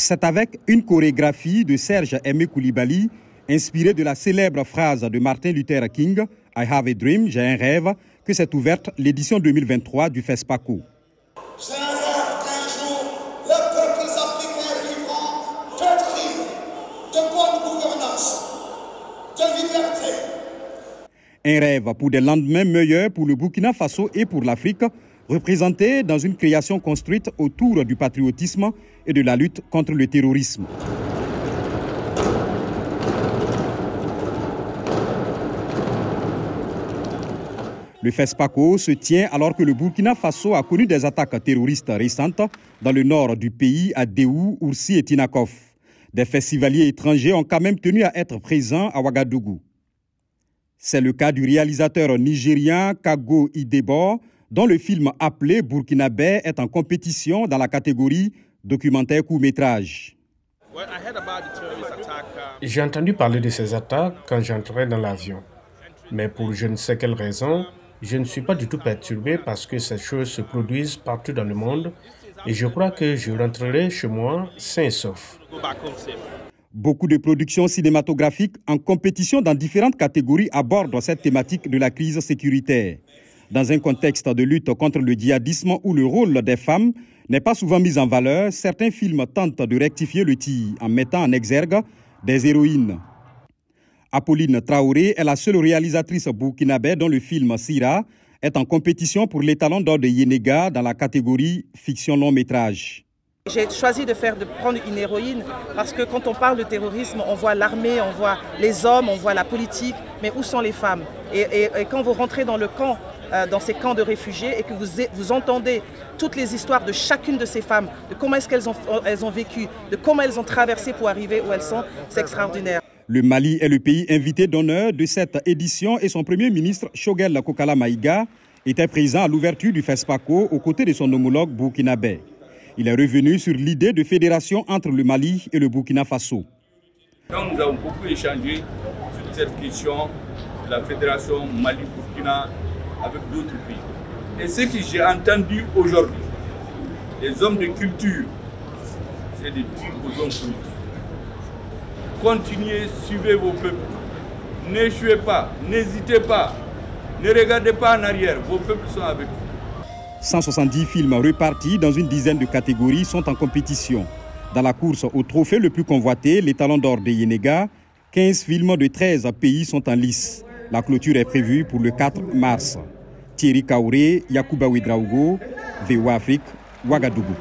C'est avec une chorégraphie de Serge Aimé Koulibaly, inspirée de la célèbre phrase de Martin Luther King, I have a dream, j'ai un rêve, que s'est ouverte l'édition 2023 du FESPACO. Liberté. Un rêve pour des lendemains meilleurs pour le Burkina Faso et pour l'Afrique, représenté dans une création construite autour du patriotisme et de la lutte contre le terrorisme. Le FESPACO se tient alors que le Burkina Faso a connu des attaques terroristes récentes dans le nord du pays, à Déou, Oursi et Tinakov. Des festivaliers étrangers ont quand même tenu à être présents à Ouagadougou. C'est le cas du réalisateur nigérien Kago Idebo, dont le film appelé Burkinabé est en compétition dans la catégorie documentaire court-métrage. J'ai entendu parler de ces attaques quand j'entrais dans l'avion. Mais pour je ne sais quelle raison, je ne suis pas du tout perturbé parce que ces choses se produisent partout dans le monde et je crois que je rentrerai chez moi sain et sauf. Beaucoup de productions cinématographiques en compétition dans différentes catégories abordent cette thématique de la crise sécuritaire. Dans un contexte de lutte contre le djihadisme où le rôle des femmes n'est pas souvent mis en valeur, certains films tentent de rectifier le tir en mettant en exergue des héroïnes. Apolline Traoré est la seule réalisatrice burkinabé dont le film Sira est en compétition pour les talents d'or de Yenega dans la catégorie fiction long métrage. J'ai choisi de, faire, de prendre une héroïne parce que quand on parle de terrorisme, on voit l'armée, on voit les hommes, on voit la politique, mais où sont les femmes? Et, quand vous rentrez dans le camp, euh, dans ces camps de réfugiés et que vous, vous entendez toutes les histoires de chacune de ces femmes, de comment est-ce qu'elles ont, elles ont vécu, de comment elles ont traversé pour arriver où elles sont, c'est extraordinaire. Le Mali est le pays invité d'honneur de cette édition et son premier ministre, Shogel Kokala Maïga, était présent à l'ouverture du FESPACO aux côtés de son homologue burkinabé. Il est revenu sur l'idée de fédération entre le Mali et le Burkina Faso. Quand nous avons beaucoup échangé sur cette question de la fédération Mali-Burkina avec d'autres pays. Et ce que j'ai entendu aujourd'hui, les hommes de culture, c'est des dire aux hommes politiques Continuez, suivez vos peuples. N'échouez pas, n'hésitez pas, ne regardez pas en arrière, vos peuples sont avec vous. 170 films repartis dans une dizaine de catégories sont en compétition. Dans la course au trophée le plus convoité, les Talents d'Or de Yenega, 15 films de 13 pays sont en lice. La clôture est prévue pour le 4 mars. Thierry Kaouré, Yakuba Ouedraogo, VOA Afrique, Ouagadougou.